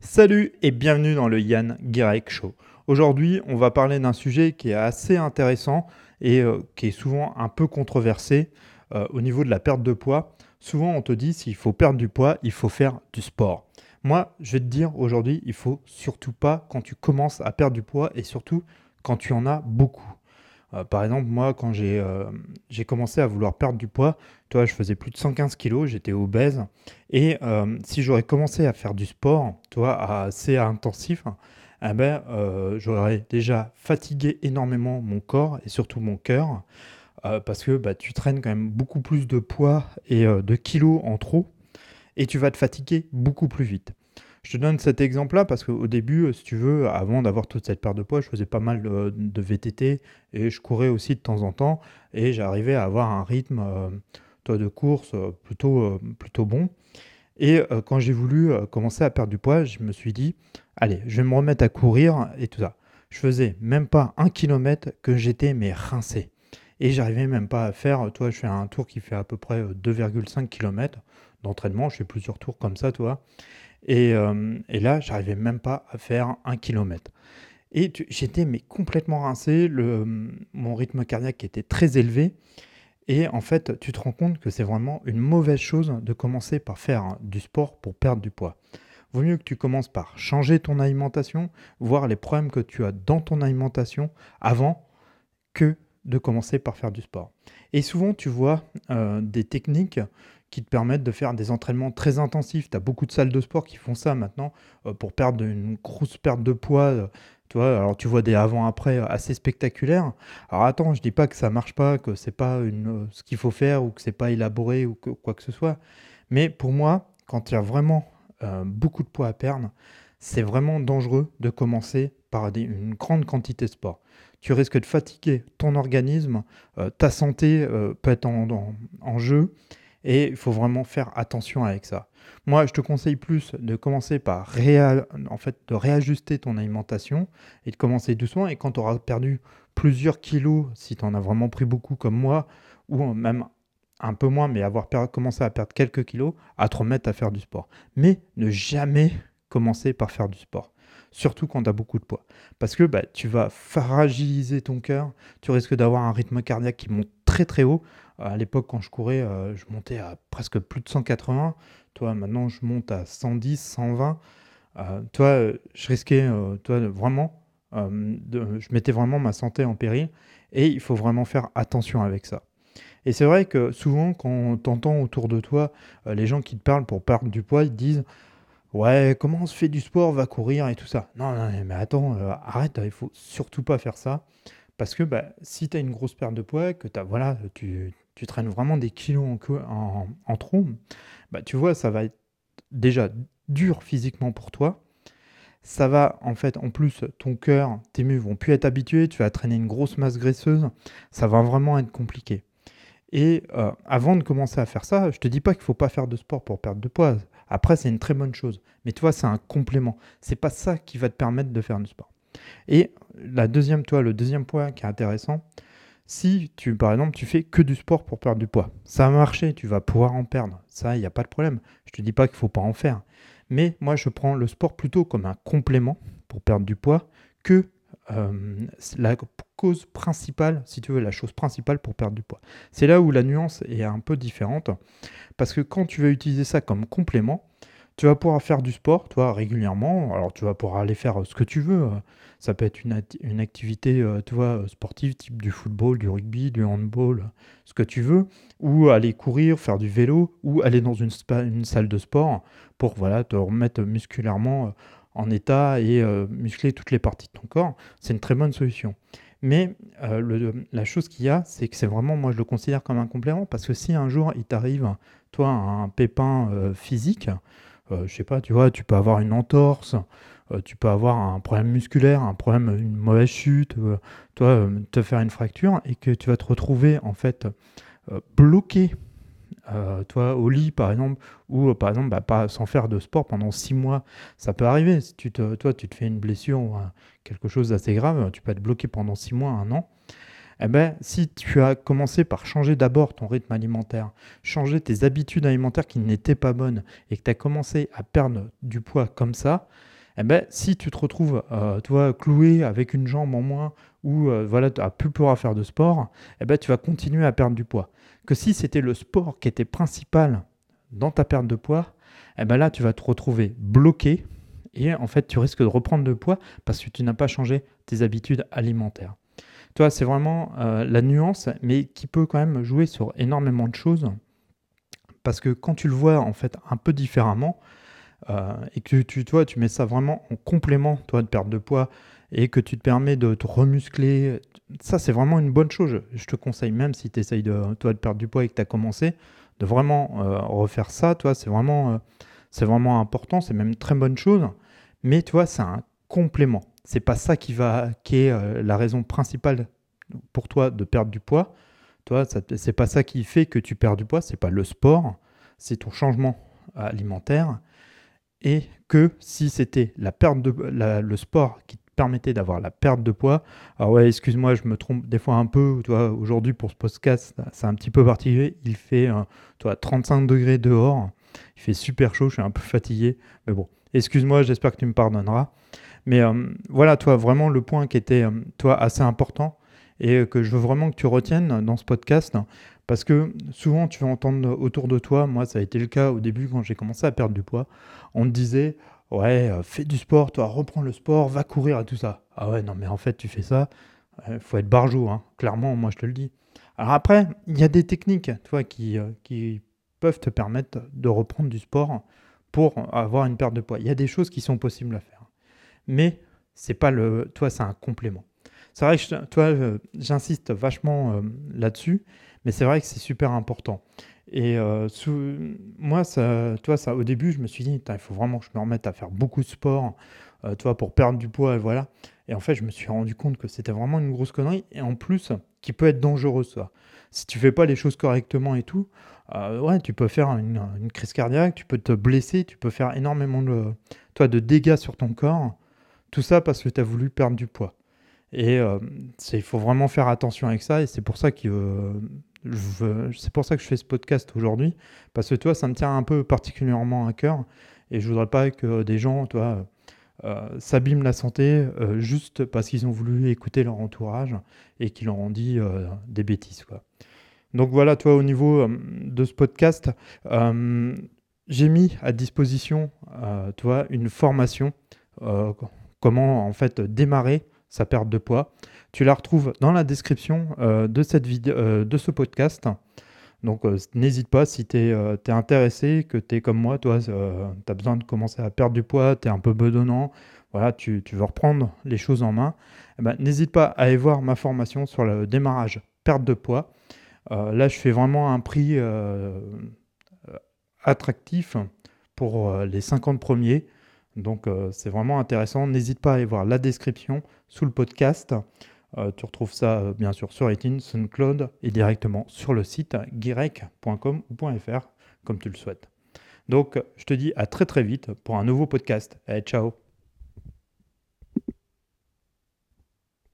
Salut et bienvenue dans le Yann Guirec Show. Aujourd'hui, on va parler d'un sujet qui est assez intéressant et euh, qui est souvent un peu controversé euh, au niveau de la perte de poids. Souvent, on te dit s'il faut perdre du poids, il faut faire du sport. Moi, je vais te dire aujourd'hui, il faut surtout pas quand tu commences à perdre du poids et surtout quand tu en as beaucoup. Euh, par exemple, moi, quand euh, j'ai commencé à vouloir perdre du poids, toi, je faisais plus de 115 kilos, j'étais obèse. Et euh, si j'aurais commencé à faire du sport, toi, assez intensif, eh ben, j'aurais déjà fatigué énormément mon corps et surtout mon cœur. parce que bah, tu traînes quand même beaucoup plus de poids et de kilos en trop. Et tu vas te fatiguer beaucoup plus vite. Je te donne cet exemple-là parce qu'au début, euh, si tu veux, avant d'avoir toute cette perte de poids, je faisais pas mal de, VTT et je courais aussi de temps en temps et j'arrivais à avoir un rythme euh, de course euh, plutôt, plutôt bon. Et quand j'ai voulu commencer à perdre du poids, je me suis dit, allez, je vais me remettre à courir et tout ça. Je faisais même pas un kilomètre que j'étais mais rincé. Et j'arrivais même pas à faire, toi, je fais un tour qui fait à peu près 2,5 km d'entraînement, je fais plusieurs tours comme ça, toi. Et, euh, et là, j'arrivais même pas à faire un kilomètre. Et j'étais complètement rincé, mon rythme cardiaque était très élevé. Et en fait, tu te rends compte que c'est vraiment une mauvaise chose de commencer par faire du sport pour perdre du poids. Vaut mieux que tu commences par changer ton alimentation, voir les problèmes que tu as dans ton alimentation avant que de commencer par faire du sport. Et souvent, tu vois euh, des techniques qui te permettent de faire des entraînements très intensifs. Tu as beaucoup de salles de sport qui font ça maintenant euh, pour perdre une grosse perte de poids. Euh, tu vois, alors tu vois des avant-après assez spectaculaires. Alors attends, je dis pas que ça marche pas, que c'est pas une, ce qu'il faut faire ou que c'est pas élaboré ou que, quoi que ce soit. Mais pour moi, quand il y a vraiment euh, beaucoup de poids à perdre, c'est vraiment dangereux de commencer par une grande quantité de sport. Tu risques de fatiguer ton organisme, ta santé peut être en jeu et il faut vraiment faire attention avec ça. Moi, je te conseille plus de commencer par en fait, de réajuster ton alimentation et de commencer doucement. Et quand tu auras perdu plusieurs kilos, si tu en as vraiment pris beaucoup comme moi, ou même un peu moins, mais avoir commencé à perdre quelques kilos, à te remettre à faire du sport. Mais ne jamais commencer par faire du sport surtout quand tu as beaucoup de poids. Parce que bah, tu vas fragiliser ton cœur, tu risques d'avoir un rythme cardiaque qui monte très très haut. À l'époque, quand je courais, euh, je montais à presque plus de 180. Toi, maintenant, je monte à 110, 120. Euh, toi, je risquais euh, toi, vraiment, de, je mettais vraiment ma santé en péril. Et il faut vraiment faire attention avec ça. Et c'est vrai que souvent, quand tu entends autour de toi les gens qui te parlent pour perdre du poids, ils disent Ouais, comment on se fait du sport, va courir et tout ça. Non, mais attends, arrête, il faut surtout pas faire ça. Parce que bah, si tu as une grosse perte de poids, que voilà, tu, traînes vraiment des kilos en, en, trop, bah, tu vois, ça va être déjà dur physiquement pour toi. Ça va, en fait, en plus, ton cœur, tes muscles vont plus être habitués, tu vas traîner une grosse masse graisseuse, ça va vraiment être compliqué. Et euh, avant de commencer à faire ça, je te dis pas qu'il faut pas faire de sport pour perdre de poids. Après, c'est une très bonne chose. Mais tu vois, c'est un complément. C'est pas ça qui va te permettre de faire du sport. Et la deuxième, toi, le deuxième point qui est intéressant, si tu, par exemple, tu fais que du sport pour perdre du poids, ça va marcher, tu vas pouvoir en perdre. Ça, il n'y a pas de problème. Je te dis pas qu'il faut pas en faire. Mais moi, je prends le sport plutôt comme un complément pour perdre du poids que euh, la cause principale, si tu veux, la chose principale pour perdre du poids. C'est là où la nuance est un peu différente. Parce que quand tu vas utiliser ça comme complément, tu vas pouvoir faire du sport, toi, régulièrement. Alors, tu vas pouvoir aller faire ce que tu veux. Ça peut être une, une activité, euh, vois, sportive, type du football, du rugby, du handball, ce que tu veux. Ou aller courir, faire du vélo, ou aller dans une, salle de sport pour, voilà, te remettre musculairement euh, en état et euh, muscler toutes les parties de ton corps. C'est une très bonne solution. Mais la chose qu'il y a, c'est que c'est vraiment, moi je le considère comme un complément, parce que si un jour il t'arrive, toi, un pépin physique, euh, je sais pas, tu vois, tu peux avoir une entorse, euh, tu peux avoir un problème musculaire, un problème, une mauvaise chute, euh, toi, te faire une fracture et que tu vas te retrouver en fait bloqué, toi, au lit par exemple, ou par exemple, bah, pas sans faire de sport pendant six mois, ça peut arriver. Si tu te, toi, tu te fais une blessure ou quelque chose d'assez grave, tu peux être bloqué pendant six mois, un an. Eh ben, si tu as commencé par changer d'abord ton rythme alimentaire, changer tes habitudes alimentaires qui n'étaient pas bonnes et que tu as commencé à perdre du poids comme ça, eh ben, si tu te retrouves euh, toi, cloué avec une jambe en moins ou euh, voilà, tu n'as plus pouvoir faire de sport, eh ben, tu vas continuer à perdre du poids. Que si c'était le sport qui était principal dans ta perte de poids, eh là, tu vas te retrouver bloqué et en fait, tu risques de reprendre de poids parce que tu n'as pas changé tes habitudes alimentaires. Toi, c'est vraiment euh, la nuance, mais qui peut quand même jouer sur énormément de choses. Parce que quand tu le vois en fait un peu différemment, euh, et que tu, mets ça vraiment en complément toi, de perte de poids, et que tu te permets de te remuscler, ça c'est vraiment une bonne chose. Je te conseille même si tu essayes de, toi, de perdre du poids et que tu as commencé, de vraiment euh, refaire ça, toi, c'est vraiment, c'est vraiment important, c'est même très bonne chose. Mais tu vois, c'est un complément. C'est pas ça qui va, qui est euh, la raison principale pour toi de perdre du poids. Toi, c'est pas ça qui fait que tu perds du poids. C'est pas le sport, c'est ton changement alimentaire. Et que si c'était la perte de le sport qui te permettait d'avoir la perte de poids, alors ouais, excuse-moi, je me trompe des fois un peu. Toi, aujourd'hui pour ce podcast, c'est un petit peu particulier. Il fait, euh, toi, 35 degrés dehors. Il fait super chaud. Je suis un peu fatigué, mais bon, excuse-moi. J'espère que tu me pardonneras. Mais euh, voilà, toi, vraiment le point qui était, euh, toi, assez important et que je veux vraiment que tu retiennes dans ce podcast. Parce que souvent, tu vas entendre autour de toi, moi, ça a été le cas au début quand j'ai commencé à perdre du poids, on te disait, ouais, euh, fais du sport, toi, reprends le sport, va courir et tout ça. Ah ouais, non, mais en fait, tu fais ça, il faut être barjou, hein. clairement, moi, je te le dis. Alors après, il y a des techniques, toi, qui, qui peuvent te permettre de reprendre du sport pour avoir une perte de poids. Il y a des choses qui sont possibles à faire mais c'est pas le. Toi, c'est un complément. C'est vrai que toi, j'insiste vachement euh, là-dessus, mais c'est vrai que c'est super important. Et euh, moi, ça, toi, ça, au début, je me suis dit, il faut vraiment que je me remette à faire beaucoup de sport, euh, toi, pour perdre du poids, et voilà. Et en fait, je me suis rendu compte que c'était vraiment une grosse connerie, et en plus, qui peut être dangereux, ça. Si tu fais pas les choses correctement et tout, ouais, tu peux faire une, une, crise cardiaque, tu peux te blesser, tu peux faire énormément de, toi, de dégâts sur ton corps. Tout ça parce que tu as voulu perdre du poids. Et euh, il faut vraiment faire attention avec ça. Et c'est pour ça que euh, c'est pour ça que je fais ce podcast aujourd'hui. Parce que toi, ça me tient un peu particulièrement à cœur. Et je voudrais pas que des gens, toi, euh, s'abîment la santé juste parce qu'ils ont voulu écouter leur entourage et qu'ils leur ont dit des bêtises. Donc voilà, toi, au niveau de ce podcast, j'ai mis à disposition, toi, une formation comment en fait démarrer sa perte de poids. Tu la retrouves dans la description euh, euh, de ce podcast. Donc euh, n'hésite pas si tu es, intéressé, que tu es comme moi, toi, tu as besoin de commencer à perdre du poids, tu es un peu bedonnant, voilà, tu, veux reprendre les choses en main, eh ben, n'hésite pas à aller voir ma formation sur le démarrage perte de poids. là, je fais vraiment un prix attractif pour les 50 premiers. Donc euh, c'est vraiment intéressant. N'hésite pas à aller voir la description sous le podcast. Euh, tu retrouves ça euh, bien sûr sur iTunes, SoundCloud et directement sur le site guirec.com ou .fr comme tu le souhaites. Donc je te dis à très très vite pour un nouveau podcast. Allez, ciao